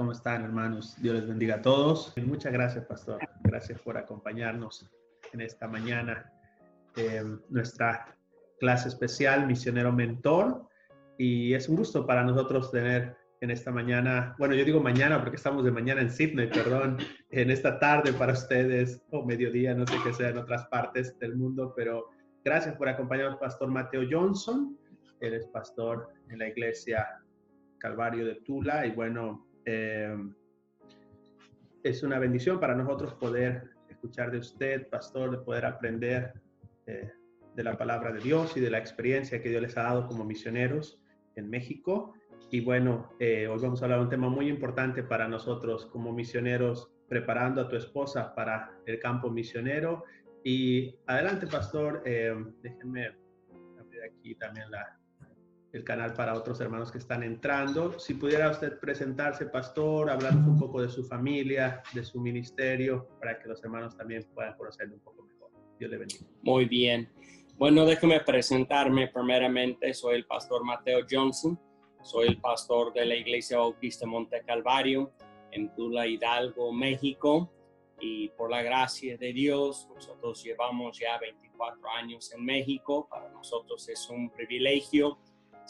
¿Cómo están, hermanos? Dios les bendiga a todos. Muchas gracias, pastor. Gracias por acompañarnos en esta mañana. Eh, nuestra clase especial, Misionero Mentor. Y es un gusto para nosotros tener en esta mañana, bueno, yo digo mañana porque estamos de mañana en Sydney, perdón, en esta tarde para ustedes, o mediodía, no sé qué sea en otras partes del mundo, pero gracias por acompañarnos, Pastor Mateo Johnson. Él es pastor en la iglesia Calvario de Tula y bueno, eh, es una bendición para nosotros poder escuchar de usted, pastor, de poder aprender eh, de la palabra de Dios y de la experiencia que Dios les ha dado como misioneros en México. Y bueno, eh, hoy vamos a hablar de un tema muy importante para nosotros como misioneros, preparando a tu esposa para el campo misionero. Y adelante, pastor, déjenme abrir aquí también la, el canal para otros hermanos que están entrando. Si pudiera usted presentarse, pastor, hablarnos un poco de su familia, de su ministerio, para que los hermanos también puedan conocerle un poco mejor. Dios le bendiga. Muy bien. Bueno, déjeme presentarme primeramente. Soy el pastor Mateo Johnson. Soy el pastor de la Iglesia Bautista Monte Calvario en Tula Hidalgo, México. Y por la gracia de Dios, nosotros llevamos ya 24 años en México. Para nosotros es un privilegio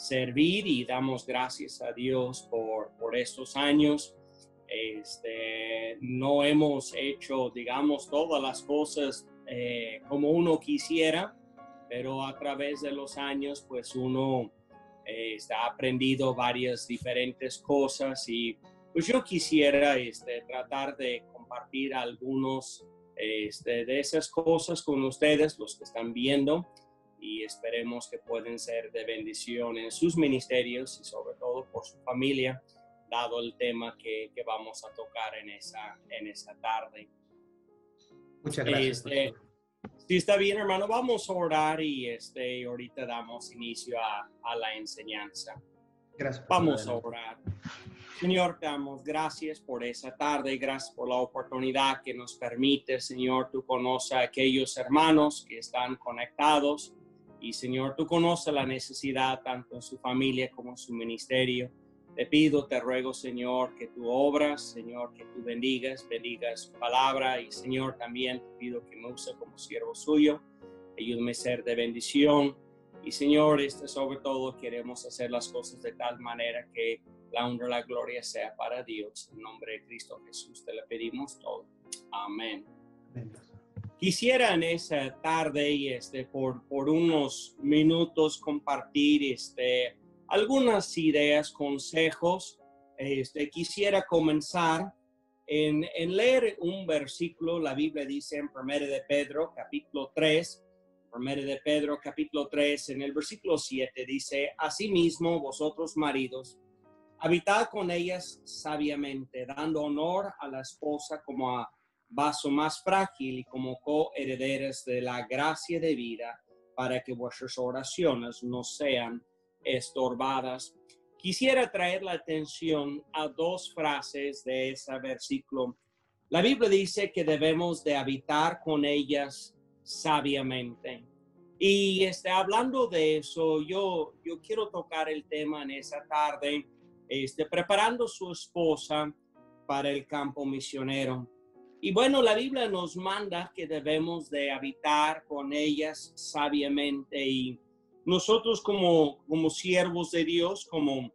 servir y damos gracias a Dios por, por estos años. Este, no hemos hecho, digamos, todas las cosas eh, como uno quisiera, pero a través de los años, pues uno eh, ha aprendido varias diferentes cosas y pues yo quisiera este, tratar de compartir algunos este, de esas cosas con ustedes, los que están viendo y esperemos que pueden ser de bendición en sus ministerios y sobre todo por su familia, dado el tema que, que vamos a tocar en esa, en esa tarde. Muchas gracias. Este, si está bien, hermano, vamos a orar y este, ahorita damos inicio a, a la enseñanza. Gracias. Vamos a orar. Señor, te damos gracias por esa tarde, gracias por la oportunidad que nos permite, Señor, tú conoces a aquellos hermanos que están conectados y Señor, tú conoces la necesidad tanto en su familia como en su ministerio. Te pido, te ruego, Señor, que tú obras, Señor, que tú bendigas, bendigas su palabra y Señor, también te pido que me use como siervo suyo. Ayúdame a ser de bendición. Y Señor, este sobre todo queremos hacer las cosas de tal manera que la honra y la gloria sea para Dios. En nombre de Cristo Jesús te le pedimos todo. Amén. Amén. Quisiera en esa tarde y este, por, por unos minutos compartir este, algunas ideas, consejos. Este, quisiera comenzar en, en, leer un versículo. La Biblia dice en 1 de Pedro, capítulo 3, 1 de Pedro, capítulo 3, en el versículo 7 dice, Asimismo, vosotros maridos, habitad con ellas sabiamente, dando honor a la esposa como a vaso más frágil y como coherederas de la gracia de vida para que vuestras oraciones no sean estorbadas. Quisiera traer la atención a dos frases de ese versículo. La Biblia dice que debemos de habitar con ellas sabiamente. Y este, hablando de eso, yo, yo quiero tocar el tema en esa tarde, este, preparando su esposa para el campo misionero. Y bueno, la Biblia nos manda que debemos de habitar con ellas sabiamente y nosotros como, como siervos de Dios, como,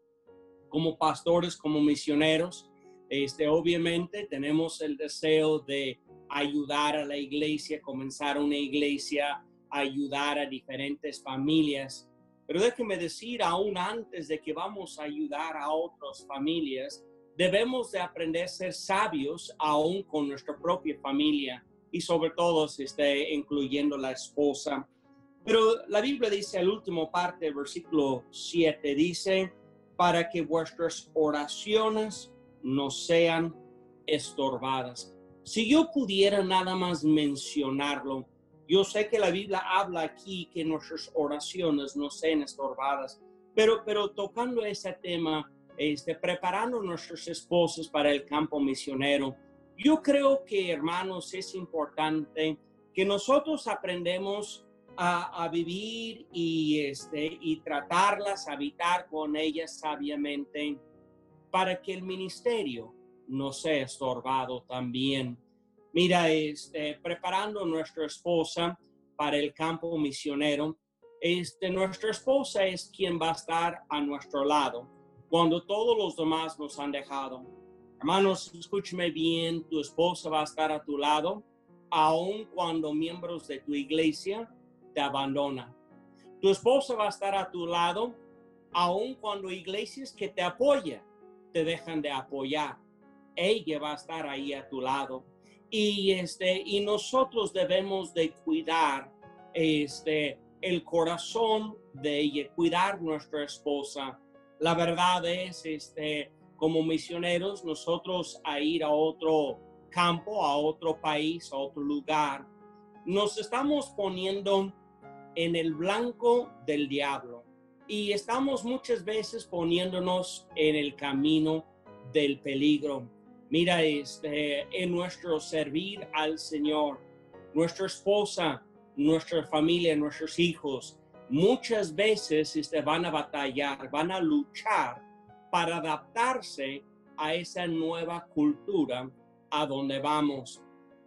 como pastores, como misioneros, este, obviamente tenemos el deseo de ayudar a la iglesia, comenzar una iglesia, ayudar a diferentes familias. Pero déjeme decir, aún antes de que vamos a ayudar a otras familias, debemos de aprender a ser sabios aún con nuestra propia familia y sobre todo si esté incluyendo la esposa. Pero la Biblia dice al último parte versículo 7, dice, para que vuestras oraciones no sean estorbadas. Si yo pudiera nada más mencionarlo, yo sé que la Biblia habla aquí que nuestras oraciones no sean estorbadas, pero, pero tocando ese tema, este, preparando a nuestros esposos para el campo misionero. Yo creo que, hermanos, es importante que nosotros aprendemos a, vivir y, este, y tratarlas, habitar con ellas sabiamente, para que el ministerio no sea estorbado también. Mira, este, preparando nuestra esposa para el campo misionero, este, nuestra esposa es quien va a estar a nuestro lado cuando todos los demás nos han dejado. Hermanos, escúcheme bien, tu esposa va a estar a tu lado, aun cuando miembros de tu iglesia te abandonan. Tu esposa va a estar a tu lado, aun cuando iglesias que te apoyan te dejan de apoyar. Ella va a estar ahí a tu lado. Y, este, y nosotros debemos de cuidar este, el corazón de ella, cuidar nuestra esposa. La verdad es, este, como misioneros, nosotros a ir a otro campo, a otro país, a otro lugar, nos estamos poniendo en el blanco del diablo y estamos muchas veces poniéndonos en el camino del peligro. Mira, este, en nuestro servir al Señor, nuestra esposa, nuestra familia, nuestros hijos, muchas veces este, van a batallar, van a luchar para adaptarse a esa nueva cultura a donde vamos.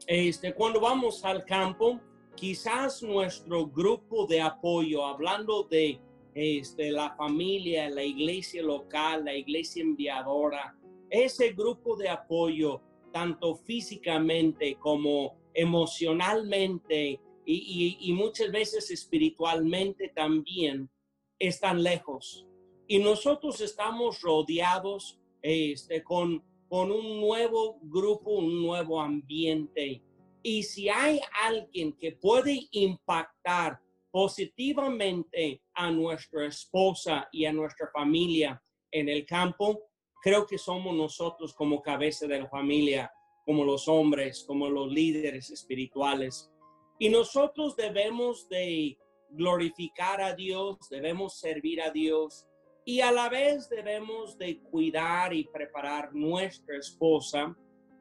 Este, cuando vamos al campo, quizás nuestro grupo de apoyo, hablando de este, la familia, la iglesia local, la iglesia enviadora, ese grupo de apoyo, tanto físicamente como emocionalmente y, muchas veces espiritualmente también, están lejos. Y nosotros estamos rodeados este, con, con un nuevo grupo, un nuevo ambiente. Y si hay alguien que puede impactar positivamente a nuestra esposa y a nuestra familia en el campo, creo que somos nosotros como cabeza de la familia, como los hombres, como los líderes espirituales. Y nosotros debemos de glorificar a Dios, debemos servir a Dios y a la vez debemos de cuidar y preparar nuestra esposa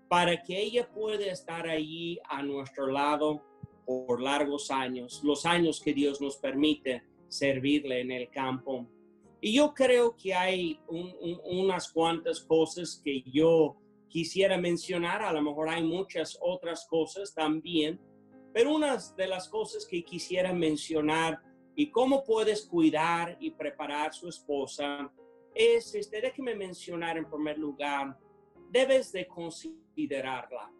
para que ella pueda estar allí a nuestro lado por largos años, los años que Dios nos permite servirle en el campo. Y yo creo que hay unas cuantas cosas que yo quisiera mencionar, a lo mejor hay muchas otras cosas también, pero una de las cosas que quisiera mencionar y cómo puedes cuidar y preparar su esposa es, este, déjeme mencionar en primer lugar, debes de considerarla.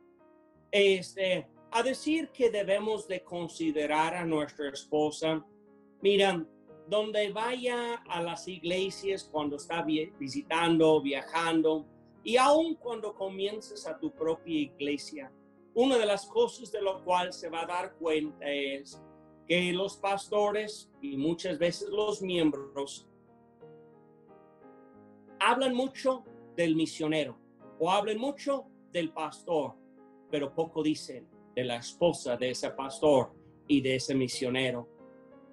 Este, a decir que debemos de considerar a nuestra esposa, mira, donde vaya a las iglesias cuando está visitando, viajando, y aun cuando comiences a tu propia iglesia, una de las cosas de lo cual se va a dar cuenta es que los pastores y muchas veces los miembros hablan mucho del misionero o hablan mucho del pastor, pero poco dicen de la esposa de ese pastor y de ese misionero.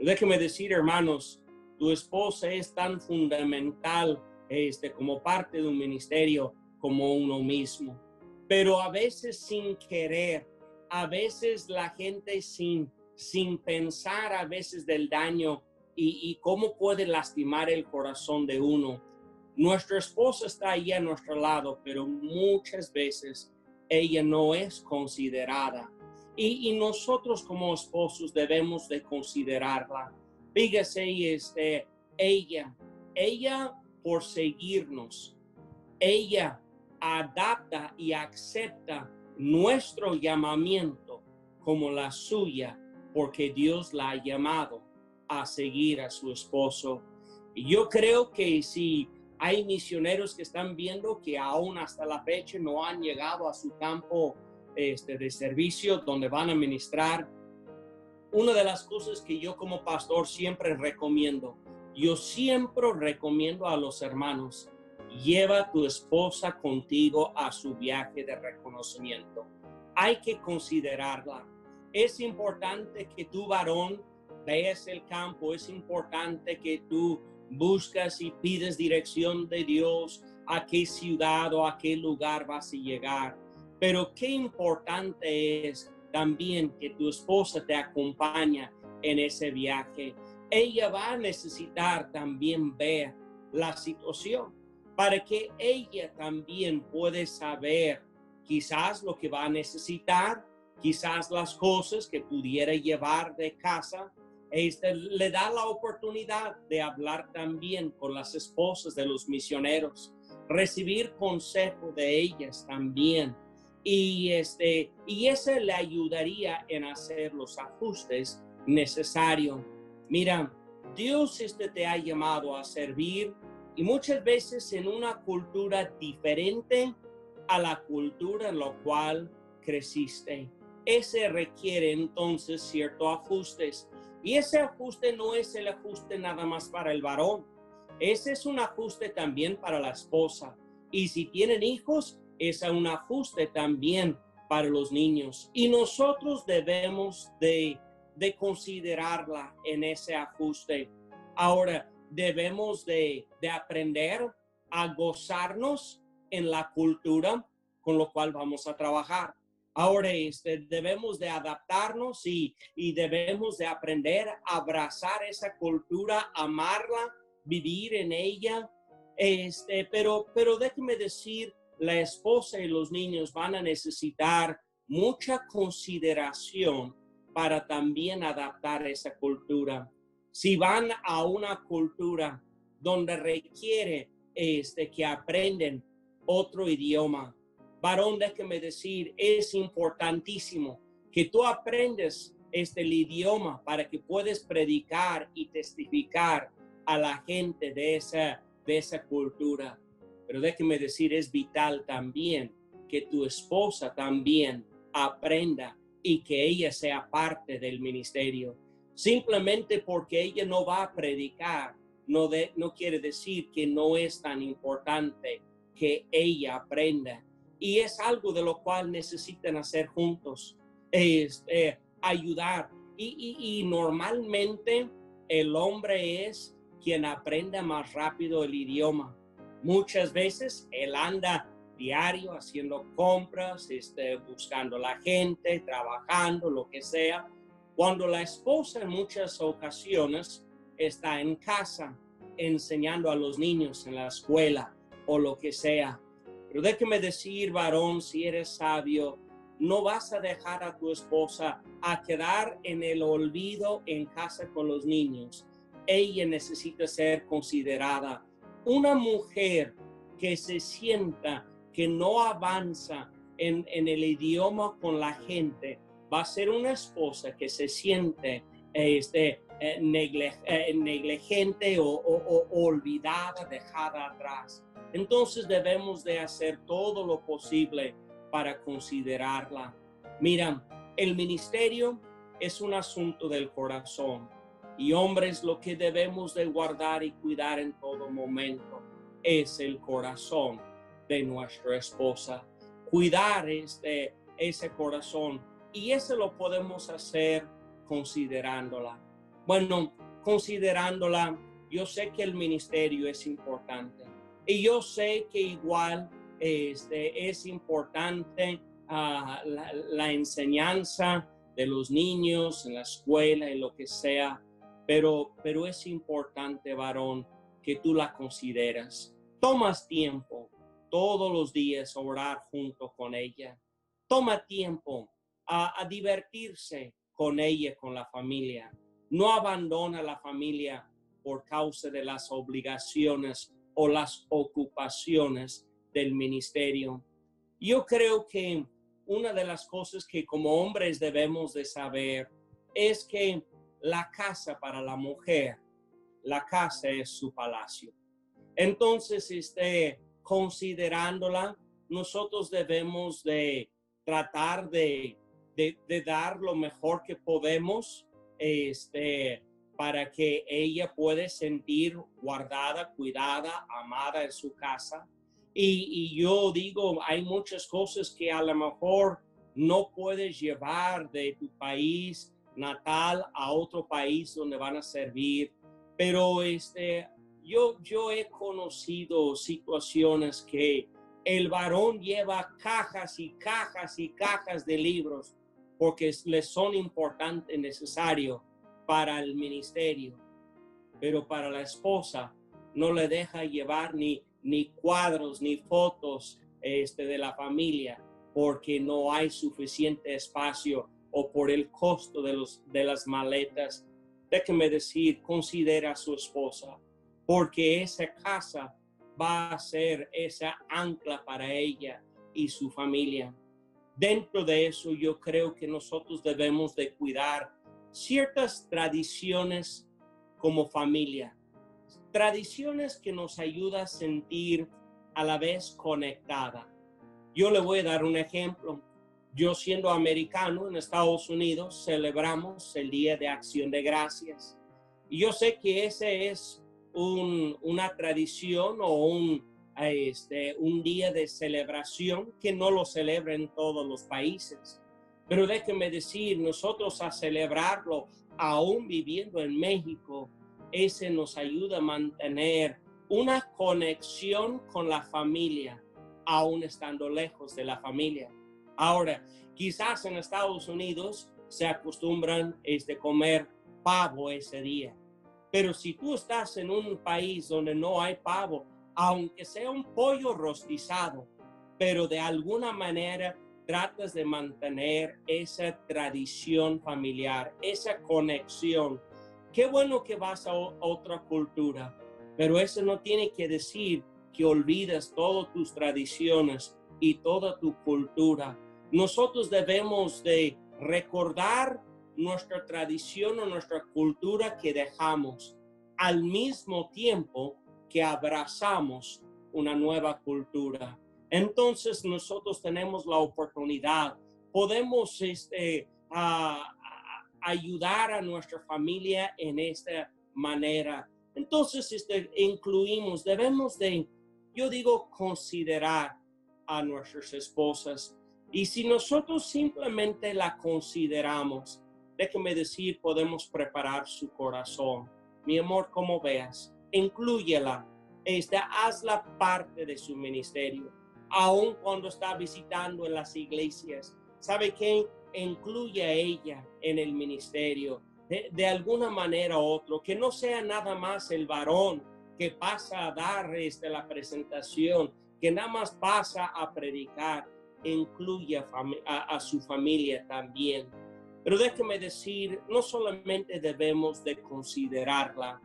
Déjeme decir, hermanos, tu esposa es tan fundamental este, como parte de un ministerio como uno mismo. Pero a veces sin querer, a veces la gente sin, sin pensar a veces del daño y, y cómo puede lastimar el corazón de uno. Nuestra esposa está ahí a nuestro lado, pero muchas veces ella no es considerada. Y, nosotros como esposos debemos de considerarla. Fíjese, este, ella, ella por seguirnos, ella adapta y acepta nuestro llamamiento como la suya, porque Dios la ha llamado a seguir a su esposo. Y yo creo que si hay misioneros que están viendo que aún hasta la fecha no han llegado a su campo este, de servicio donde van a ministrar. Una de las cosas que yo como pastor siempre recomiendo, yo siempre recomiendo a los hermanos, lleva a tu esposa contigo a su viaje de reconocimiento. Hay que considerarla. Es importante que tu varón veas el campo, es importante que tú buscas y pides dirección de Dios a qué ciudad o a qué lugar vas a llegar. Pero qué importante es también que tu esposa te acompañe en ese viaje. Ella va a necesitar también ver la situación. Para que ella también pueda saber quizás lo que va a necesitar, quizás las cosas que pudiera llevar de casa. Este, le da la oportunidad de hablar también con las esposas de los misioneros, recibir consejo de ellas también. Y, este, y ese le ayudaría en hacer los ajustes necesarios. Mira, Dios este te ha llamado a servir y muchas veces en una cultura diferente a la cultura en la cual creciste. Ese requiere entonces ciertos ajustes. Y ese ajuste no es el ajuste nada más para el varón. Ese es un ajuste también para la esposa. Y si tienen hijos, es un ajuste también para los niños. Y nosotros debemos de, de considerarla en ese ajuste. Ahora, debemos de, de aprender a gozarnos en la cultura con lo cual vamos a trabajar. Ahora este, debemos de adaptarnos y, y debemos de aprender a abrazar esa cultura, amarla, vivir en ella. Este, pero, pero déjeme decir, la esposa y los niños van a necesitar mucha consideración para también adaptar esa cultura. Si van a una cultura donde requiere este, que aprenden otro idioma, varón, déjeme decir, es importantísimo que tú aprendes este el idioma para que puedas predicar y testificar a la gente de esa, de esa cultura. Pero déjeme decir, es vital también que tu esposa también aprenda y que ella sea parte del ministerio Simplemente porque ella no va a predicar, no, de, no quiere decir que no es tan importante que ella aprenda. Y es algo de lo cual necesitan hacer juntos, es eh, ayudar. Y, y, y normalmente el hombre es quien aprende más rápido el idioma. Muchas veces él anda diario haciendo compras, este, buscando la gente, trabajando, lo que sea cuando la esposa en muchas ocasiones está en casa enseñando a los niños en la escuela o lo que sea. Pero déjeme decir, varón, si eres sabio, no vas a dejar a tu esposa a quedar en el olvido en casa con los niños. Ella necesita ser considerada una mujer que se sienta que no avanza en, en el idioma con la gente, va a ser una esposa que se siente este, eh, eh, negligente o, o, olvidada, dejada atrás. Entonces debemos de hacer todo lo posible para considerarla. Mira, el ministerio es un asunto del corazón y hombres lo que debemos de guardar y cuidar en todo momento es el corazón de nuestra esposa. Cuidar este, ese corazón y eso lo podemos hacer considerándola. Bueno, considerándola, yo sé que el ministerio es importante y yo sé que igual este, es importante ah, la, enseñanza de los niños en la escuela y lo que sea, pero, pero es importante, varón, que tú la consideras. Tomas tiempo todos los días orar junto con ella. Toma tiempo a, divertirse con ella, con la familia. No abandona la familia por causa de las obligaciones o las ocupaciones del ministerio. Yo creo que una de las cosas que como hombres debemos de saber es que la casa para la mujer, la casa es su palacio. Entonces, este, considerándola, nosotros debemos de tratar de de, dar lo mejor que podemos este, para que ella pueda sentir guardada, cuidada, amada en su casa. Y, y, yo digo, hay muchas cosas que a lo mejor no puedes llevar de tu país natal a otro país donde van a servir, pero este, yo, yo he conocido situaciones que el varón lleva cajas y cajas y cajas de libros porque les son importantes, necesarios para el ministerio. Pero para la esposa no le deja llevar ni, ni cuadros, ni fotos este, de la familia, porque no hay suficiente espacio o por el costo de, los, de las maletas. Déjeme decir, considera a su esposa, porque esa casa va a ser esa ancla para ella y su familia. Dentro de eso yo creo que nosotros debemos de cuidar ciertas tradiciones como familia, tradiciones que nos ayudan a sentir a la vez conectada. Yo le voy a dar un ejemplo. Yo siendo americano en Estados Unidos celebramos el Día de Acción de Gracias. Y yo sé que ese es una tradición o un, este, un día de celebración que no lo celebran todos los países. Pero déjeme decir, nosotros a celebrarlo, aún viviendo en México, ese nos ayuda a mantener una conexión con la familia, aún estando lejos de la familia. Ahora, quizás en Estados Unidos se acostumbran este, comer pavo ese día. Pero si tú estás en un país donde no hay pavo, aunque sea un pollo rostizado, pero de alguna manera tratas de mantener esa tradición familiar, esa conexión. Qué bueno que vas a otra cultura, pero eso no tiene que decir que olvidas todas tus tradiciones y toda tu cultura. Nosotros debemos de recordar nuestra tradición o nuestra cultura que dejamos al mismo tiempo que abrazamos una nueva cultura. Entonces nosotros tenemos la oportunidad, podemos este, ayudar a nuestra familia en esta manera. Entonces este, incluimos, debemos de, yo digo, considerar a nuestras esposas. Y si nosotros simplemente la consideramos, déjeme decir, podemos preparar su corazón. Mi amor, como veas, incluyela, esta, hazla parte de su ministerio, aun cuando está visitando en las iglesias. ¿Sabe qué? Incluye a ella en el ministerio, de, alguna manera u otra, que no sea nada más el varón que pasa a dar este, la presentación, que nada más pasa a predicar, incluye a, a su familia también. Pero déjeme decir, no solamente debemos de considerarla,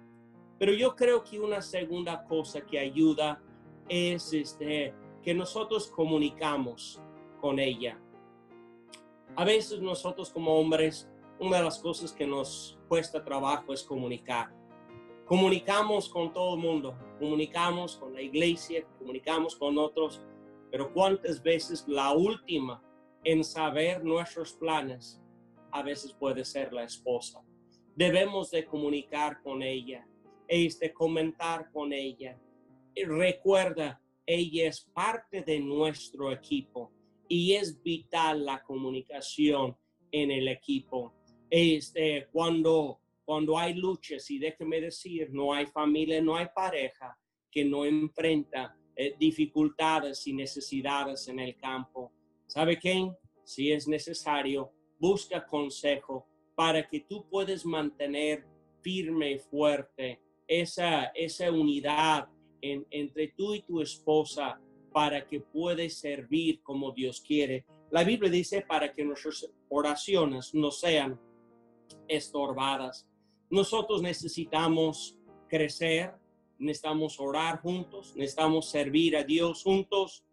pero yo creo que una segunda cosa que ayuda es este, que nosotros comunicamos con ella. A veces nosotros como hombres, una de las cosas que nos cuesta trabajo es comunicar. Comunicamos con todo el mundo, comunicamos con la iglesia, comunicamos con otros, pero ¿cuántas veces la última en saber nuestros planes a veces puede ser la esposa? Debemos de comunicar con ella este, comentar con ella. recuerda, ella es parte de nuestro equipo y es vital la comunicación en el equipo. Este, cuando, cuando hay luchas, y déjeme decir, no hay familia, no hay pareja que no enfrenta eh, dificultades y necesidades en el campo. ¿Sabe qué? Si es necesario, busca consejo para que tú puedas mantener firme y fuerte esa, esa unidad entre tú y tu esposa para que puedas servir como Dios quiere. La Biblia dice para que nuestras oraciones no sean estorbadas. Nosotros necesitamos crecer, necesitamos orar juntos, necesitamos servir a Dios juntos,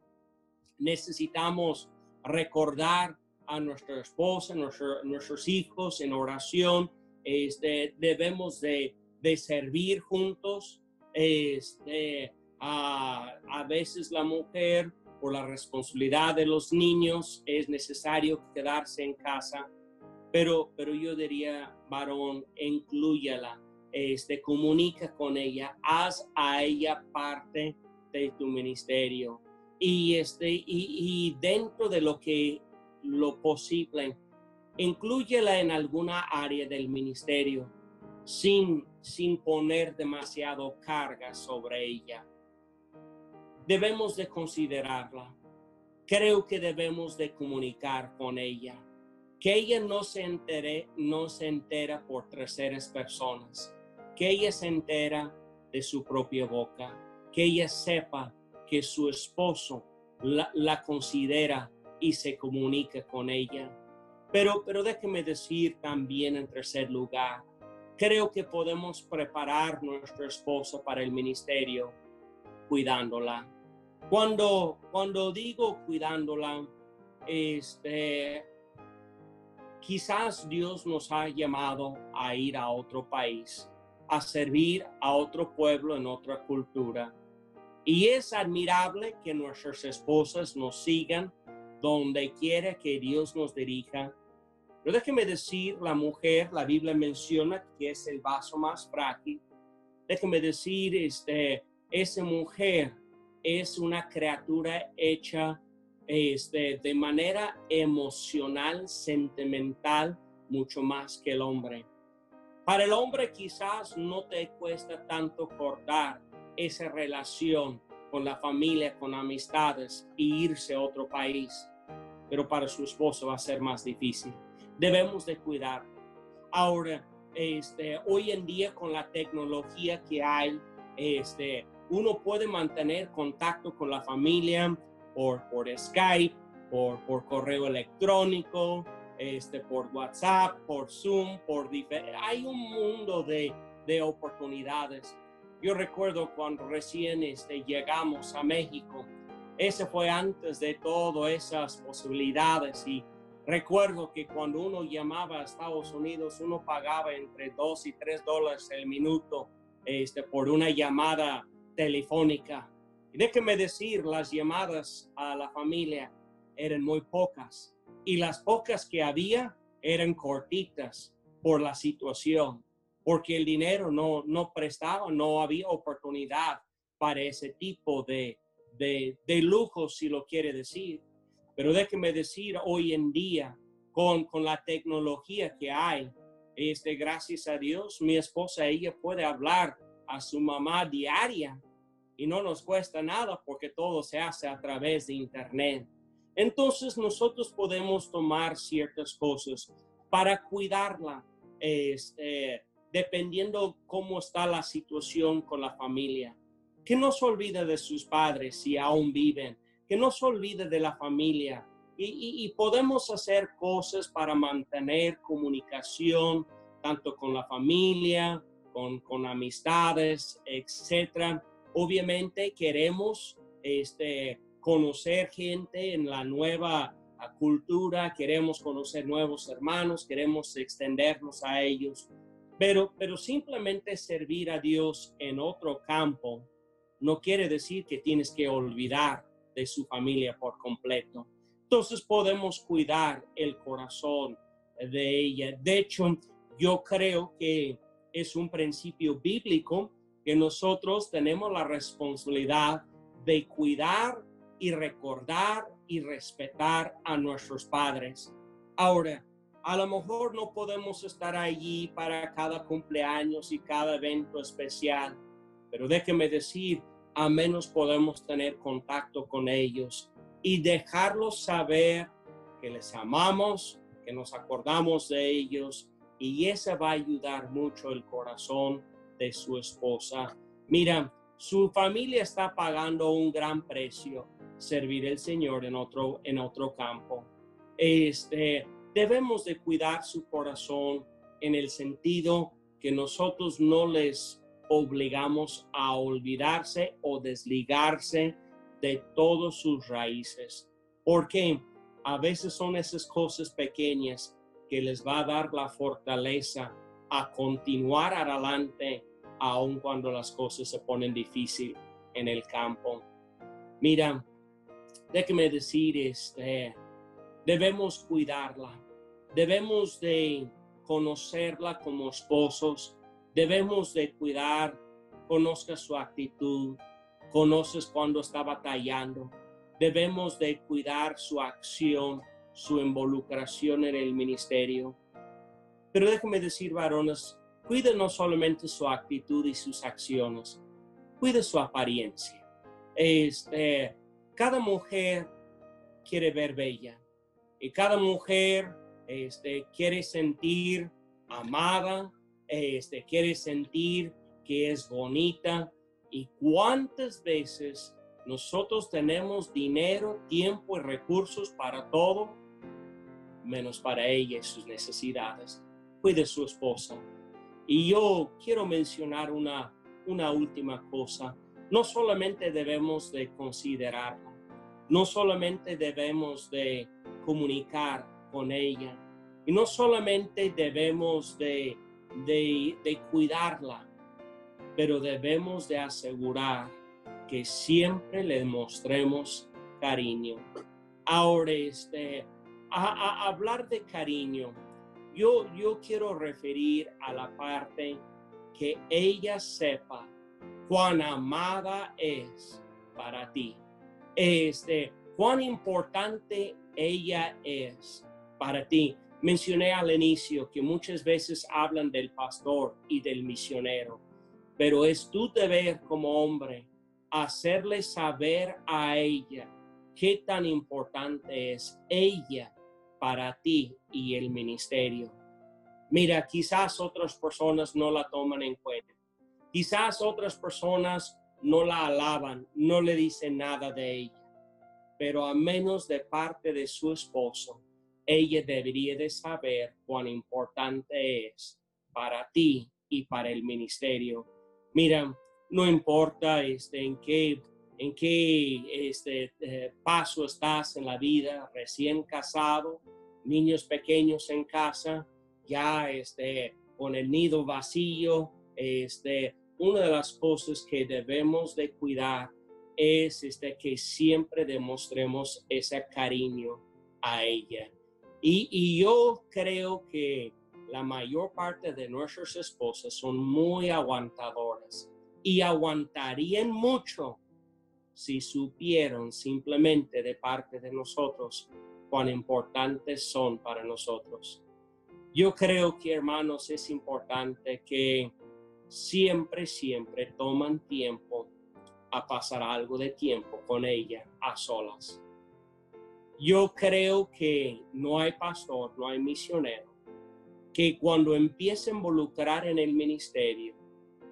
necesitamos recordar a nuestra esposa, nuestros hijos en oración. Este, debemos de de servir juntos. Este, a, a veces la mujer, por la responsabilidad de los niños, es necesario quedarse en casa, pero, pero yo diría, varón, incluyala, este, comunica con ella, haz a ella parte de tu ministerio. Y, este, y, y dentro de lo que lo posible, incluyela en alguna área del ministerio sin, sin poner demasiado carga sobre ella. Debemos de considerarla. Creo que debemos de comunicar con ella. Que ella no se entere, no se entera por terceras personas. Que ella se entera de su propia boca. Que ella sepa que su esposo la, considera y se comunica con ella. Pero, pero déjeme decir también en tercer lugar, creo que podemos preparar nuestra esposa para el ministerio cuidándola. Cuando, cuando digo cuidándola, este, quizás Dios nos ha llamado a ir a otro país, a servir a otro pueblo en otra cultura. Y es admirable que nuestras esposas nos sigan donde quiera que Dios nos dirija. Pero déjeme decir, la mujer, la Biblia menciona que es el vaso más frágil. Déjeme decir, este, esa mujer es una criatura hecha este, de manera emocional, sentimental, mucho más que el hombre. Para el hombre quizás no te cuesta tanto cortar esa relación con la familia, con amistades e irse a otro país, pero para su esposo va a ser más difícil. Debemos de cuidar. Ahora, este, hoy en día con la tecnología que hay, este, uno puede mantener contacto con la familia por, por Skype, por, por correo electrónico, este, por WhatsApp, por Zoom, por hay un mundo de, de oportunidades. Yo recuerdo cuando recién este, llegamos a México, ese fue antes de todas esas posibilidades y recuerdo que cuando uno llamaba a Estados Unidos, uno pagaba entre 2 y 3 dólares el minuto este, por una llamada telefónica. Y déjeme decir, las llamadas a la familia eran muy pocas y las pocas que había eran cortitas por la situación, porque el dinero no, no prestaba, no había oportunidad para ese tipo de, de, de lujo, si lo quiere decir. Pero déjeme decir, hoy en día, con, con la tecnología que hay, este, gracias a Dios, mi esposa, ella puede hablar a su mamá diaria y no nos cuesta nada porque todo se hace a través de Internet. Entonces nosotros podemos tomar ciertas cosas para cuidarla, este, dependiendo cómo está la situación con la familia. Que no se olvide de sus padres si aún viven, que no se olvide de la familia. Y, podemos hacer cosas para mantener comunicación, tanto con la familia, con, amistades, etcétera. Obviamente queremos este, conocer gente en la nueva cultura, queremos conocer nuevos hermanos, queremos extendernos a ellos, pero, pero simplemente servir a Dios en otro campo no quiere decir que tienes que olvidar de su familia por completo. Entonces podemos cuidar el corazón de ella. De hecho, yo creo que es un principio bíblico que nosotros tenemos la responsabilidad de cuidar y recordar y respetar a nuestros padres. Ahora, a lo mejor no podemos estar allí para cada cumpleaños y cada evento especial, pero déjeme decir, a menos podemos tener contacto con ellos y dejarlos saber que les amamos, que nos acordamos de ellos y eso va a ayudar mucho el corazón de su esposa. Mira, su familia está pagando un gran precio servir al Señor en otro, en otro campo. Este, debemos de cuidar su corazón en el sentido que nosotros no les obligamos a olvidarse o desligarse de todas sus raíces, porque a veces son esas cosas pequeñas que les va a dar la fortaleza a continuar adelante aun cuando las cosas se ponen difícil en el campo. Mira, déjeme decir, este, debemos cuidarla, debemos de conocerla como esposos, debemos de cuidar, conozca su actitud, conoces cuando está batallando, debemos de cuidar su acción, su involucración en el ministerio. Pero déjeme decir, varones, cuide no solamente su actitud y sus acciones, cuide su apariencia. Este, cada mujer quiere ver bella y cada mujer este, quiere sentir amada, este, quiere sentir que es bonita y cuántas veces Nosotros tenemos dinero, tiempo y recursos para todo, menos para ella y sus necesidades. Cuide su esposa. Y yo quiero mencionar una, una última cosa. No solamente debemos de considerarla, no solamente debemos de comunicar con ella, y no solamente debemos de, de, de cuidarla, pero debemos de asegurar que siempre le mostremos cariño. Ahora, este, a, hablar de cariño, yo, yo quiero referir a la parte que ella sepa cuán amada es para ti. Este, cuán importante ella es para ti. Mencioné al inicio que muchas veces hablan del pastor y del misionero, pero es tu deber como hombre hacerle saber a ella qué tan importante es ella para ti y el ministerio. Mira, quizás otras personas no la toman en cuenta. Quizás otras personas no la alaban, no le dicen nada de ella. Pero a menos de parte de su esposo, ella debería de saber cuán importante es para ti y para el ministerio. Mira, no importa este, en qué, en qué este, eh, paso estás en la vida, recién casado, niños pequeños en casa, ya este, con el nido vacío, este, una de las cosas que debemos de cuidar es este, que siempre demostremos ese cariño a ella. Y, yo creo que la mayor parte de nuestras esposas son muy aguantadoras y aguantarían mucho si supieron simplemente de parte de nosotros cuán importantes son para nosotros. Yo creo que, hermanos, es importante que siempre, siempre toman tiempo a pasar algo de tiempo con ella a solas. Yo creo que no hay pastor, no hay misionero, que cuando empieza a involucrar en el ministerio,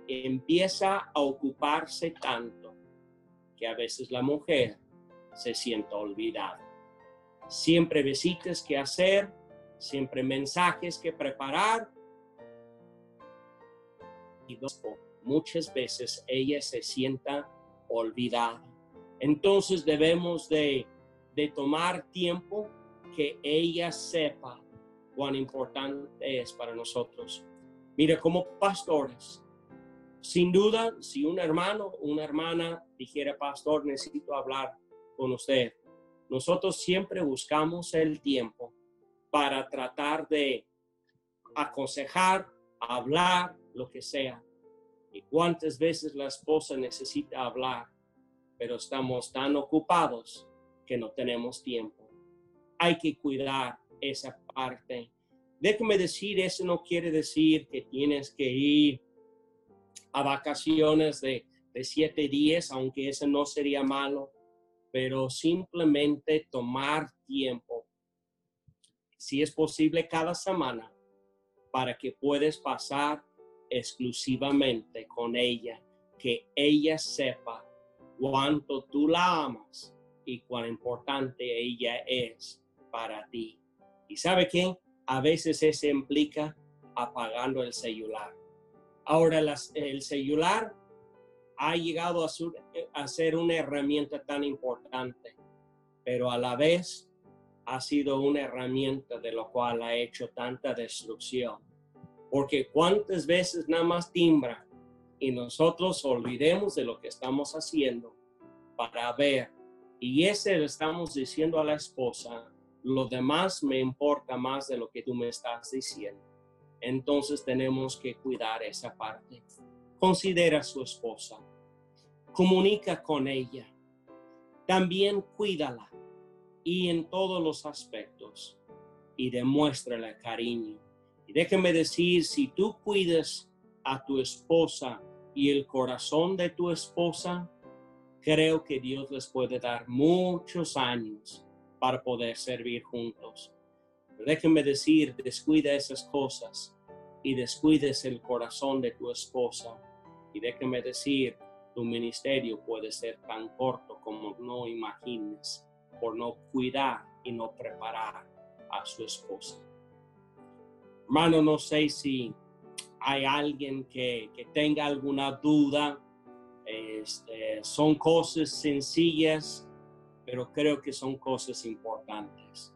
empieza a ocuparse tanto que a veces la mujer se siente olvidada. Siempre visitas que hacer, siempre mensajes que preparar. Y muchas veces ella se sienta olvidada. Entonces debemos de, de tomar tiempo que ella sepa cuán importante es para nosotros. Mira, como pastores, sin duda, si un hermano o una hermana dijera, pastor, necesito hablar con usted, nosotros siempre buscamos el tiempo para tratar de aconsejar, hablar, lo que sea. Y cuántas veces la esposa necesita hablar, pero estamos tan ocupados que no tenemos tiempo. Hay que cuidar esa parte. Déjeme decir, eso no quiere decir que tienes que ir a vacaciones de, siete días, aunque eso no sería malo, pero simplemente tomar tiempo, si es posible cada semana, para que puedas pasar exclusivamente con ella, que ella sepa cuánto tú la amas y cuán importante ella es para ti. ¿Y sabe qué? A veces eso implica apagando el celular. Ahora el celular ha llegado a, ser una herramienta tan importante, pero a la vez ha sido una herramienta de lo cual ha hecho tanta destrucción. Porque cuántas veces nada más timbra y nosotros olvidemos de lo que estamos haciendo para ver. Y ese le estamos diciendo a la esposa, lo demás me importa más de lo que tú me estás diciendo entonces tenemos que cuidar esa parte. Considera a su esposa, comunica con ella, también cuídala. Y en todos los aspectos. Y demuéstrale cariño. Y déjeme decir, si tú cuidas a tu esposa y el corazón de tu esposa, creo que Dios les puede dar muchos años para poder servir juntos. déjenme decir, descuida esas cosas y descuides el corazón de tu esposa. Y déjeme decir, tu ministerio puede ser tan corto como no imagines por no cuidar y no preparar a su esposa. Hermano, no sé si hay alguien que, que tenga alguna duda. Este, son cosas sencillas, pero creo que son cosas importantes.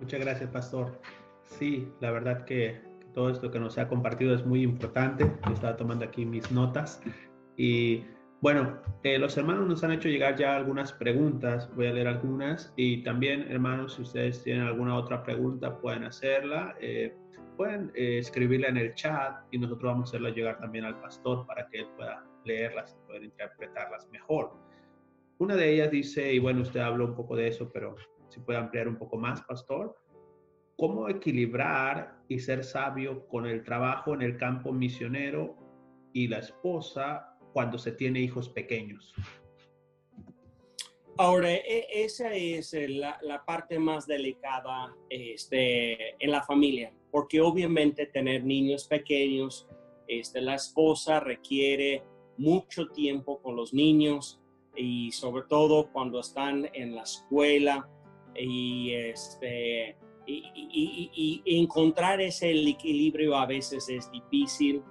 Muchas gracias, pastor. Sí, la verdad que todo esto que nos ha compartido es muy importante. Yo estaba tomando aquí mis notas y bueno, eh, los hermanos nos han hecho llegar ya algunas preguntas, voy a leer algunas y también hermanos, si ustedes tienen alguna otra pregunta pueden hacerla, eh, pueden eh, escribirla en el chat y nosotros vamos a hacerla llegar también al pastor para que él pueda leerlas poder interpretarlas mejor. Una de ellas dice, y bueno, usted habló un poco de eso, pero si puede ampliar un poco más, pastor, ¿cómo equilibrar y ser sabio con el trabajo en el campo misionero y la esposa cuando se tiene hijos pequeños. Ahora, e, esa es la, parte más delicada este, en la familia, porque obviamente tener niños pequeños, este, la esposa requiere mucho tiempo con los niños y sobre todo cuando están en la escuela y, este, y, encontrar ese equilibrio a veces es difícil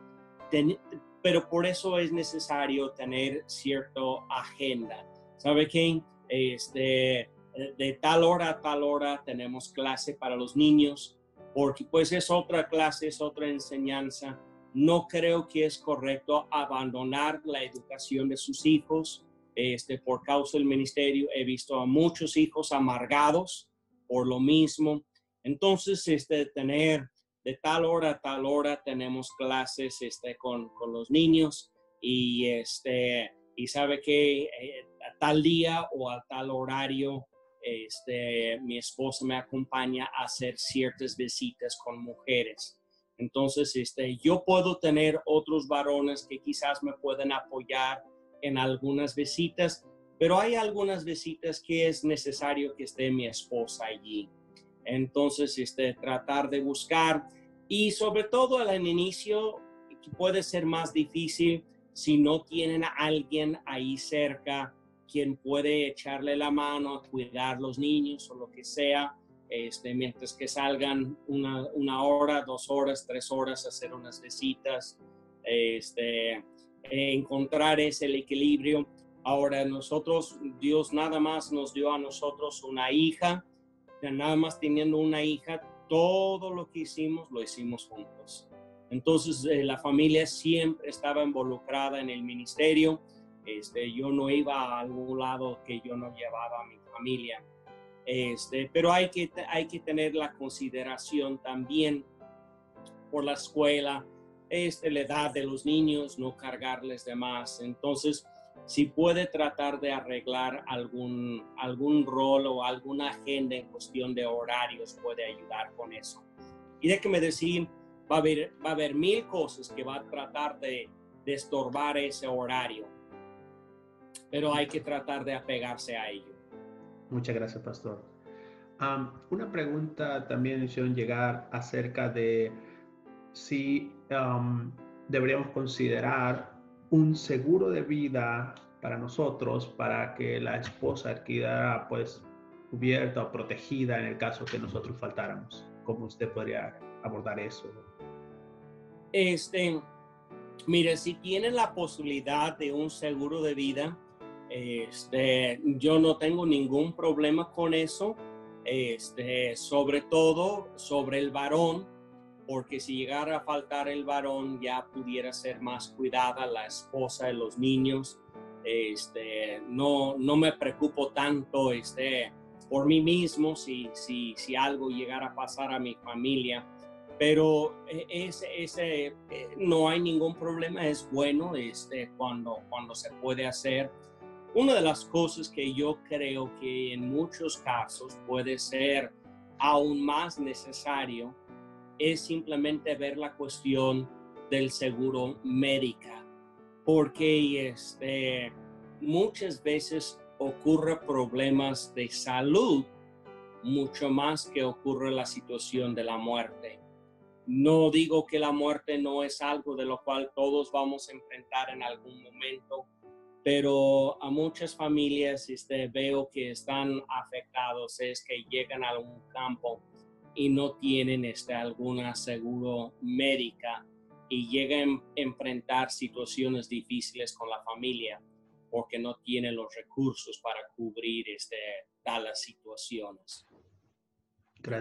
pero por eso es necesario tener cierta agenda. ¿Sabe qué? Este, de tal hora a tal hora tenemos clase para los niños, porque pues es otra clase, es otra enseñanza. No creo que es correcto abandonar la educación de sus hijos este, por causa del ministerio. He visto a muchos hijos amargados por lo mismo. Entonces, este, tener de tal hora a tal hora tenemos clases este, con, con los niños y, este, y sabe que eh, a tal día o a tal horario este, mi esposa me acompaña a hacer ciertas visitas con mujeres. Entonces, este, yo puedo tener otros varones que quizás me pueden apoyar en algunas visitas, pero hay algunas visitas que es necesario que esté mi esposa allí. Entonces, este, tratar de buscar y sobre todo al inicio puede ser más difícil si no tienen a alguien ahí cerca quien puede echarle la mano cuidar los niños o lo que sea, este, mientras que salgan una, una hora, dos horas, tres horas hacer unas visitas, este, encontrar ese equilibrio. Ahora nosotros, Dios nada más nos dio a nosotros una hija, nada más teniendo una hija, todo lo que hicimos lo hicimos juntos. Entonces eh, la familia siempre estaba involucrada en el ministerio. Este, yo no iba a algún lado que yo no llevaba a mi familia. Este, pero hay que, hay que tener la consideración también por la escuela, este, la edad de los niños, no cargarles de más. Entonces, si puede tratar de arreglar algún, algún rol o alguna agenda en cuestión de horarios, puede ayudar con eso. Y déjeme decir, va a haber, va a haber mil cosas que va a tratar de, de estorbar ese horario, pero hay que tratar de apegarse a ello. Muchas gracias, pastor. una pregunta también hicieron llegar acerca de si deberíamos considerar un seguro de vida para nosotros, para que la esposa quedara pues cubierta o protegida en el caso que nosotros faltáramos. ¿Cómo usted podría abordar eso? Este, mire, si tienen la posibilidad de un seguro de vida, este, yo no tengo ningún problema con eso. Este, sobre todo sobre el varón, porque si llegara a faltar el varón ya pudiera ser más cuidada la esposa de los niños. Este, no, no me preocupo tanto este, por mí mismo si, algo llegara a pasar a mi familia, pero e, ese, eh, no hay ningún problema, es bueno este, cuando se puede hacer. Una de las cosas que yo creo que en muchos casos puede ser aún más necesario es simplemente ver la cuestión del seguro médica, porque este, muchas veces ocurre problemas de salud mucho más que ocurre la situación de la muerte. no digo que la muerte no es algo de lo cual todos vamos a enfrentar en algún momento, pero a muchas familias este, veo que están afectados es que llegan a un campo y no tienen este, alguna seguro médica y llegan a enfrentar situaciones difíciles con la familia porque no tienen los recursos para cubrir este, tales situaciones.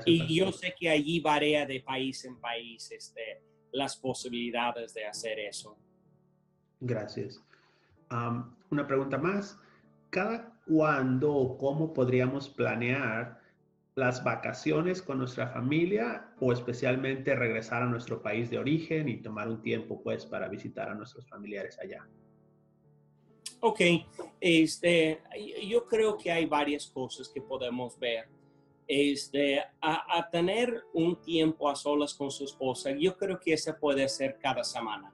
y yo sé que allí varía de país en país este, las posibilidades de hacer eso. Gracias. Una pregunta más. ¿Cada cuándo o cómo podríamos planear las vacaciones con nuestra familia o especialmente regresar a nuestro país de origen y tomar un tiempo pues para visitar a nuestros familiares allá? Ok, este, yo creo que hay varias cosas que podemos ver. Este, a, tener un tiempo a solas con su esposa, yo creo que ese puede ser cada semana.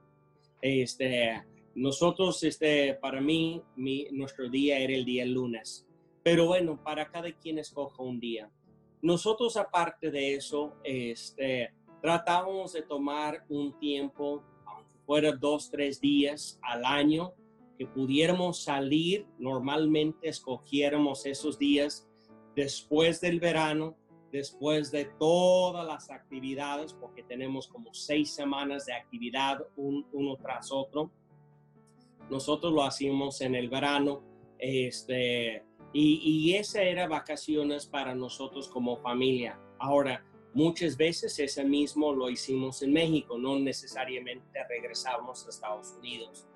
Este, nosotros, este, para mí, mi, nuestro día era el día lunes. Pero bueno, para cada quien escoja un día. Nosotros, aparte de eso, este, tratamos de tomar un tiempo, aunque fuera dos, tres días al año, que pudiéramos salir, normalmente escogiéramos esos días después del verano, después de todas las actividades, porque tenemos como seis semanas de actividad uno tras otro. Nosotros lo hacíamos en el verano, este, y, y esa era vacaciones para nosotros como familia. Ahora, muchas veces ese mismo lo hicimos en México, no necesariamente regresamos a Estados Unidos.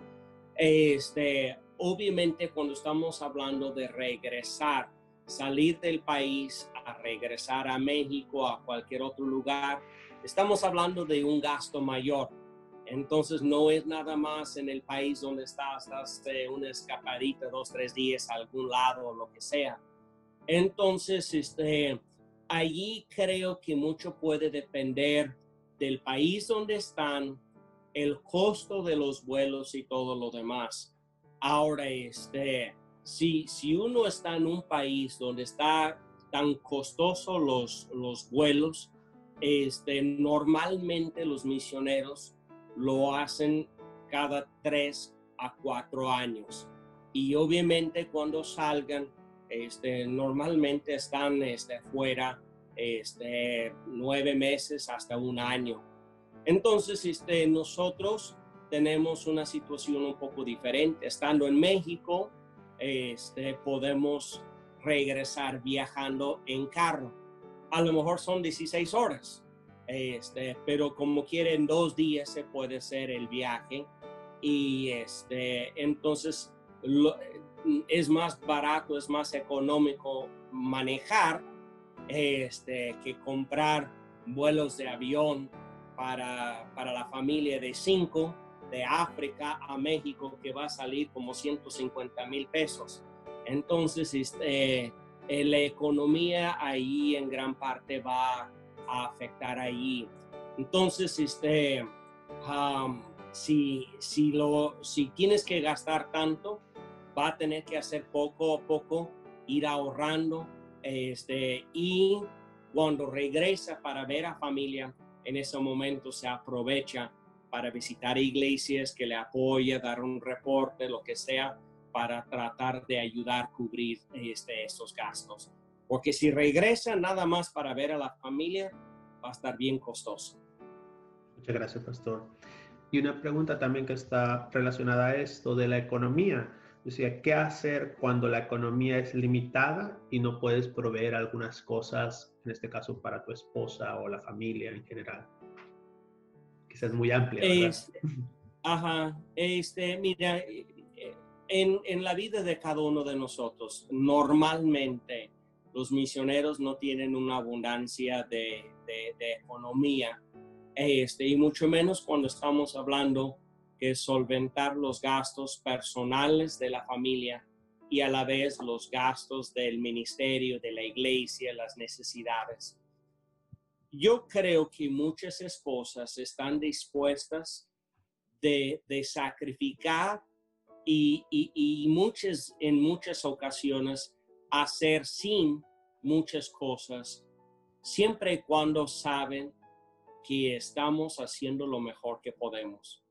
Este, obviamente cuando estamos hablando de regresar, salir del país a regresar a México, a cualquier otro lugar, estamos hablando de un gasto mayor. Entonces no es nada más en el país donde estás, de una escapadita, dos, tres días a algún lado o lo que sea. Entonces, este, allí creo que mucho puede depender del país donde están, el costo de los vuelos y todo lo demás. Ahora, este, si, si uno está en un país donde está tan costoso los, los vuelos, este, normalmente los misioneros lo hacen cada tres a cuatro años. Y obviamente cuando salgan, este, normalmente están este, fuera este, nueve meses hasta un año. Entonces, este, nosotros tenemos una situación un poco diferente. Estando en México, este, podemos regresar viajando en carro. A lo mejor son 16 horas, este, pero como quieren dos días se puede hacer el viaje y este, entonces es más barato, es más económico manejar este, que comprar vuelos de avión para, para la familia de cinco de África a México que va a salir como 150 mil pesos. Entonces, este, eh, la economía ahí en gran parte va a afectar ahí. Entonces, este, si, si, lo, si tienes que gastar tanto, va a tener que hacer poco a poco, ir ahorrando este, y cuando regresa para ver a familia, en ese momento se aprovecha para visitar iglesias que le apoya, dar un reporte, lo que sea, para tratar de ayudar a cubrir estos gastos. Porque si regresa nada más para ver a la familia, va a estar bien costoso. Muchas gracias, pastor. Y una pregunta también que está relacionada a esto de la economía. O sea, ¿qué hacer cuando la economía es limitada y no puedes proveer algunas cosas, en este caso para tu esposa o la familia en general? Quizás muy amplia. Este, ajá, este, mira, en, en, la vida de cada uno de nosotros, normalmente los misioneros no tienen una abundancia de, economía, este, y mucho menos cuando estamos hablando que solventar los gastos personales de la familia y a la vez los gastos del ministerio, de la iglesia, las necesidades. Yo creo que muchas esposas están dispuestas de, sacrificar y, y, muchas, en muchas ocasiones hacer sin muchas cosas, siempre y cuando saben que estamos haciendo lo mejor que podemos.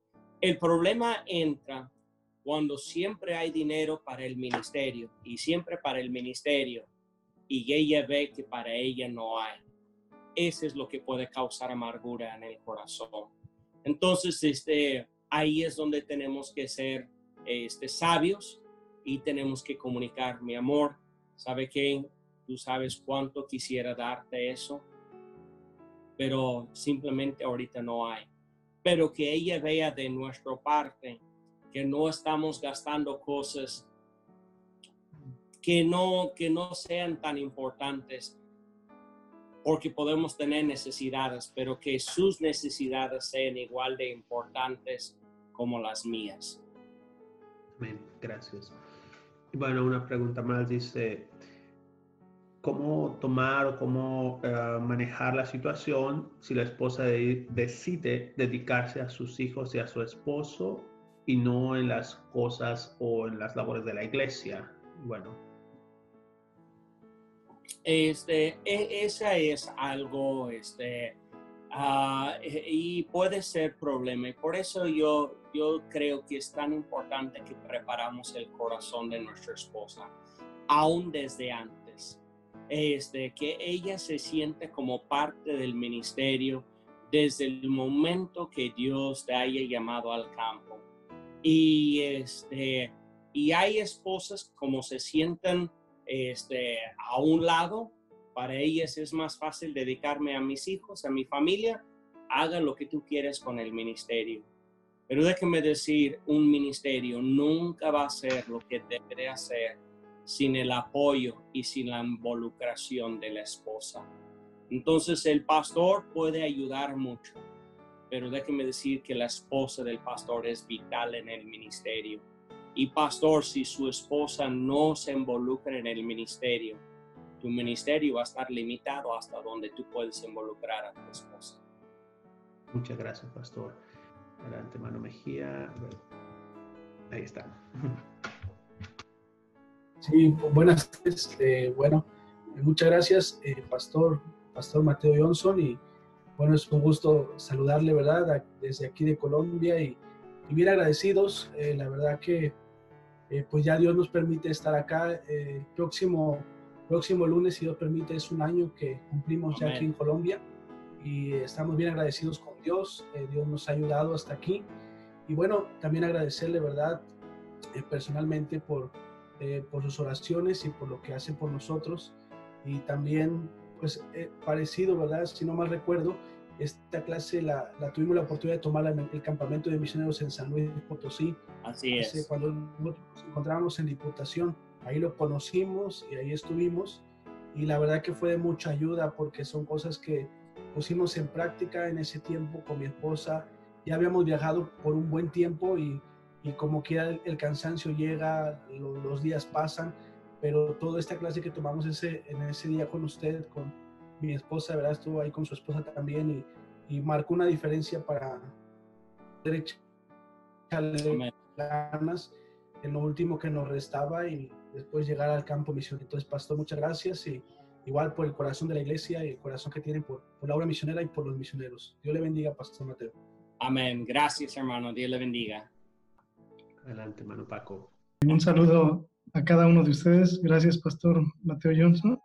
El problema entra cuando siempre hay dinero para el ministerio y siempre para el ministerio y ella ve que para ella no hay. Eso es lo que puede causar amargura en el corazón. Entonces, este, ahí es donde tenemos que ser este, sabios y tenemos que comunicar, mi amor, ¿sabe qué? Tú sabes cuánto quisiera darte eso, pero simplemente ahorita no hay. Pero que ella vea de nuestra parte que no estamos gastando cosas que no, que no sean tan importantes, porque podemos tener necesidades, pero que sus necesidades sean igual de importantes como las mías. Amén, gracias. Bueno, una pregunta más dice, cómo tomar o cómo eh, manejar la situación si la esposa decide dedicarse a sus hijos y a su esposo y no en las cosas o en las labores de la iglesia. Bueno. Este, e, esa es algo, este, uh, y puede ser problema. Y por eso yo, yo creo que es tan importante que preparamos el corazón de nuestra esposa, aún desde antes este, que ella se siente como parte del ministerio desde el momento que Dios te haya llamado al campo. Y, este, y hay esposas como se sienten este, a un lado, para ellas es más fácil dedicarme a mis hijos, a mi familia, haga lo que tú quieres con el ministerio. Pero déjeme decir, un ministerio nunca va a ser lo que debe hacer sin el apoyo y sin la involucración de la esposa. Entonces el pastor puede ayudar mucho, pero déjeme decir que la esposa del pastor es vital en el ministerio. Y pastor, si su esposa no se involucra en el ministerio, tu ministerio va a estar limitado hasta donde tú puedes involucrar a tu esposa. Muchas gracias, pastor. Adelante, mano Mejía. Ahí está. Sí, buenas tardes. Eh, bueno, muchas gracias, eh, Pastor, Pastor Mateo Johnson. Y bueno, es un gusto saludarle, ¿verdad? Desde aquí de Colombia y, bien agradecidos. Eh, la verdad que pues ya Dios nos permite estar acá. el próximo, próximo lunes, si Dios permite, es un año que cumplimos ya aquí en Colombia. Y estamos bien agradecidos con Dios. Dios nos ha ayudado hasta aquí. Y bueno, también agradecerle, ¿verdad? personalmente por eh, por sus oraciones y por lo que hacen por nosotros. Y también, pues, eh, parecido, ¿verdad? Si no mal recuerdo, esta clase la, la tuvimos la oportunidad de tomarla en el campamento de misioneros en San Luis Potosí. Así es. Cuando nos encontrábamos en Diputación, ahí lo conocimos y ahí estuvimos. Y la verdad que fue de mucha ayuda porque son cosas que pusimos en práctica en ese tiempo con mi esposa. Ya habíamos viajado por un buen tiempo y y como quiera el, cansancio llega, los días pasan, pero toda esta clase que tomamos ese, en ese día con usted, con mi esposa, ¿verdad? Estuvo ahí con su esposa también y, y marcó una diferencia para echarle ganas en lo último que nos restaba y después llegar al campo misión. Entonces, pastor, muchas gracias y igual por el corazón de la iglesia y el corazón que tienen por, por la obra misionera y por los misioneros. Dios le bendiga, pastor Mateo. Amén. Gracias, hermano. Dios le bendiga. Adelante, mano Paco. Un saludo a cada uno de ustedes. Gracias, Pastor Mateo Johnson.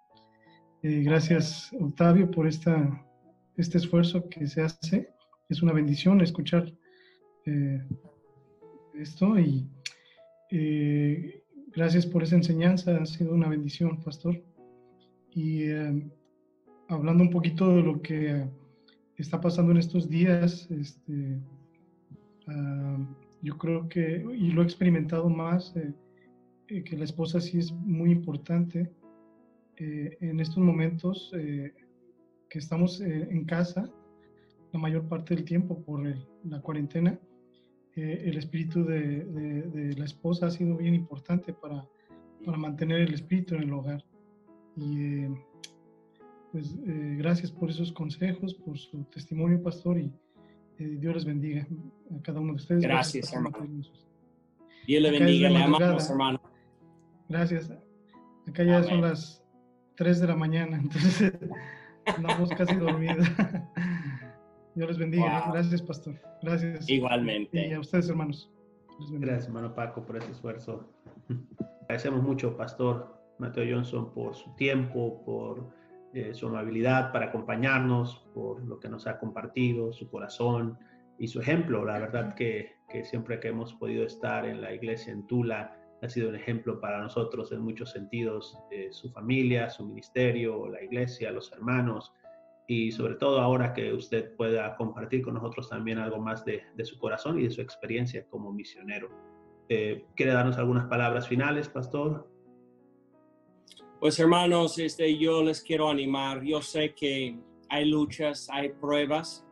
Eh, gracias, Octavio, por esta, este esfuerzo que se hace. Es una bendición escuchar eh, esto y eh, gracias por esa enseñanza. Ha sido una bendición, Pastor. Y hablando un poquito de lo que está pasando en estos días, este, ah, yo creo que, y lo he experimentado más, eh, eh, que la esposa sí es muy importante eh, en estos momentos que estamos en casa la mayor parte del tiempo por la cuarentena. El espíritu de, de, la esposa ha sido bien importante para, para mantener el espíritu en el hogar. Y pues gracias por esos consejos, por su testimonio, pastor, y Dios les bendiga a cada uno de ustedes. Gracias, hermano. Dios le bendiga, le amamos, hermano. Gracias. Acá ya son las 3 de la mañana, entonces andamos casi dormidos. Dios les bendiga. Gracias, pastor. Gracias. Igualmente. Y a ustedes, hermanos. Gracias, hermano Paco, por ese esfuerzo. Agradecemos mucho, pastor Mateo Johnson, por su tiempo, por eh, su amabilidad para acompañarnos, por lo que nos ha compartido, su corazón y su ejemplo. La verdad que, que siempre que hemos podido estar en la iglesia en Tula, ha sido un ejemplo para nosotros en muchos sentidos, su familia, su ministerio, la iglesia, los hermanos, y sobre todo ahora que usted pueda compartir con nosotros también algo más de, su corazón y de su experiencia como misionero. Eh, ¿Quiere darnos algunas palabras finales, pastor? Pues hermanos, este, yo les quiero animar. Yo sé que hay luchas, hay pruebas,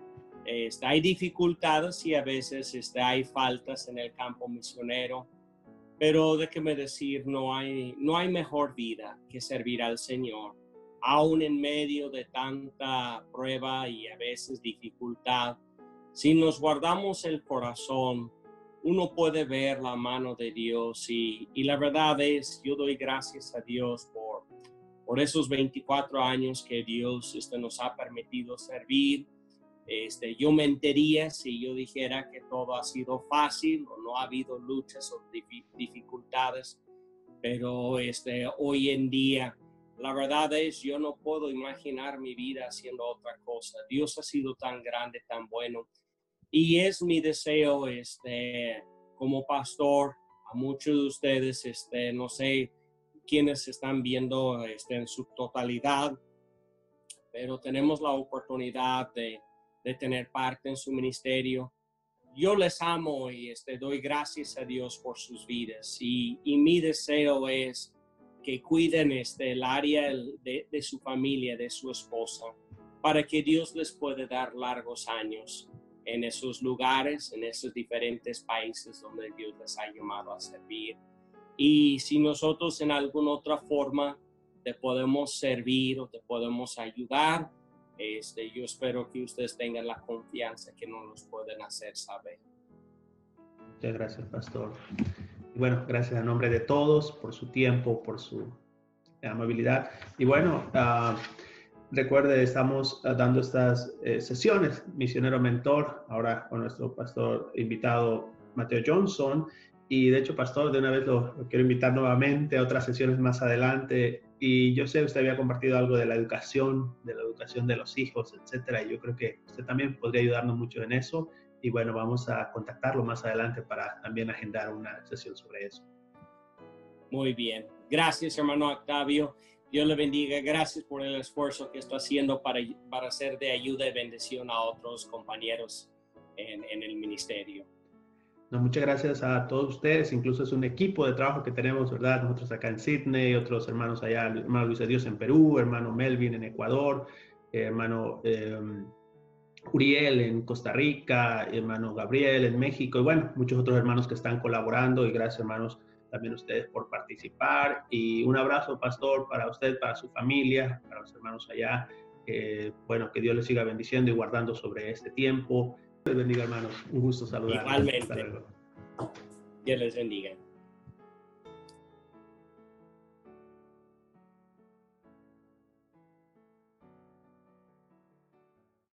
este, hay dificultades y a veces este, hay faltas en el campo misionero pero déjeme decir, no hay, no hay mejor vida que servir al Señor, aún en medio de tanta prueba y a veces dificultad. Si nos guardamos el corazón, uno puede ver la mano de Dios y, la verdad es, yo doy gracias a Dios por, por esos 24 años que Dios este, nos ha permitido servir este, yo mentiría si yo dijera que todo ha sido fácil o no ha habido luchas o dificultades, pero este, hoy en día la verdad es yo no puedo imaginar mi vida haciendo otra cosa. Dios ha sido tan grande, tan bueno y es mi deseo, este, como pastor, a muchos de ustedes, este, no sé quiénes están viendo este, en su totalidad, pero tenemos la oportunidad de de tener parte en su ministerio. Yo les amo y este, doy gracias a Dios por sus vidas y, mi deseo es que cuiden este, el área de, de su familia, de su esposa, para que Dios les pueda dar largos años en esos lugares, en esos diferentes países donde Dios les ha llamado a servir. Y si nosotros en alguna otra forma te podemos servir o te podemos ayudar, este, yo espero que ustedes tengan la confianza que nos los pueden hacer saber. Muchas gracias, pastor. Bueno, gracias a nombre de todos por su tiempo, por su amabilidad. Y bueno, uh, recuerde, estamos ah, dando estas eh, sesiones, misionero mentor, ahora con nuestro pastor invitado Mateo Johnson. Y de hecho, pastor, de una vez lo, lo quiero invitar nuevamente a otras sesiones más adelante y yo sé, usted había compartido algo de la educación, de la educación de los hijos, etcétera. Y yo creo que usted también podría ayudarnos mucho en eso. Y bueno, vamos a contactarlo más adelante para también agendar una sesión sobre eso. Muy bien. Gracias, hermano Octavio. Dios le bendiga. Gracias por el esfuerzo que está haciendo para, para ser de ayuda y bendición a otros compañeros en, en el ministerio muchas gracias a todos ustedes, incluso es un equipo de trabajo que tenemos, ¿verdad? Nosotros acá en Sydney, otros hermanos allá, hermano Luis de Dios en Perú, hermano Melvin en Ecuador, hermano em, Uriel en Costa Rica, hermano Gabriel en México, y bueno, muchos otros hermanos que están colaborando, y gracias hermanos también a ustedes por participar, y un abrazo, pastor, para usted, para su familia, para los hermanos allá, bueno, que Dios les siga bendiciendo y guardando sobre este tiempo bendiga, hermanos. Un gusto saludar. Igualmente. Dios les bendiga.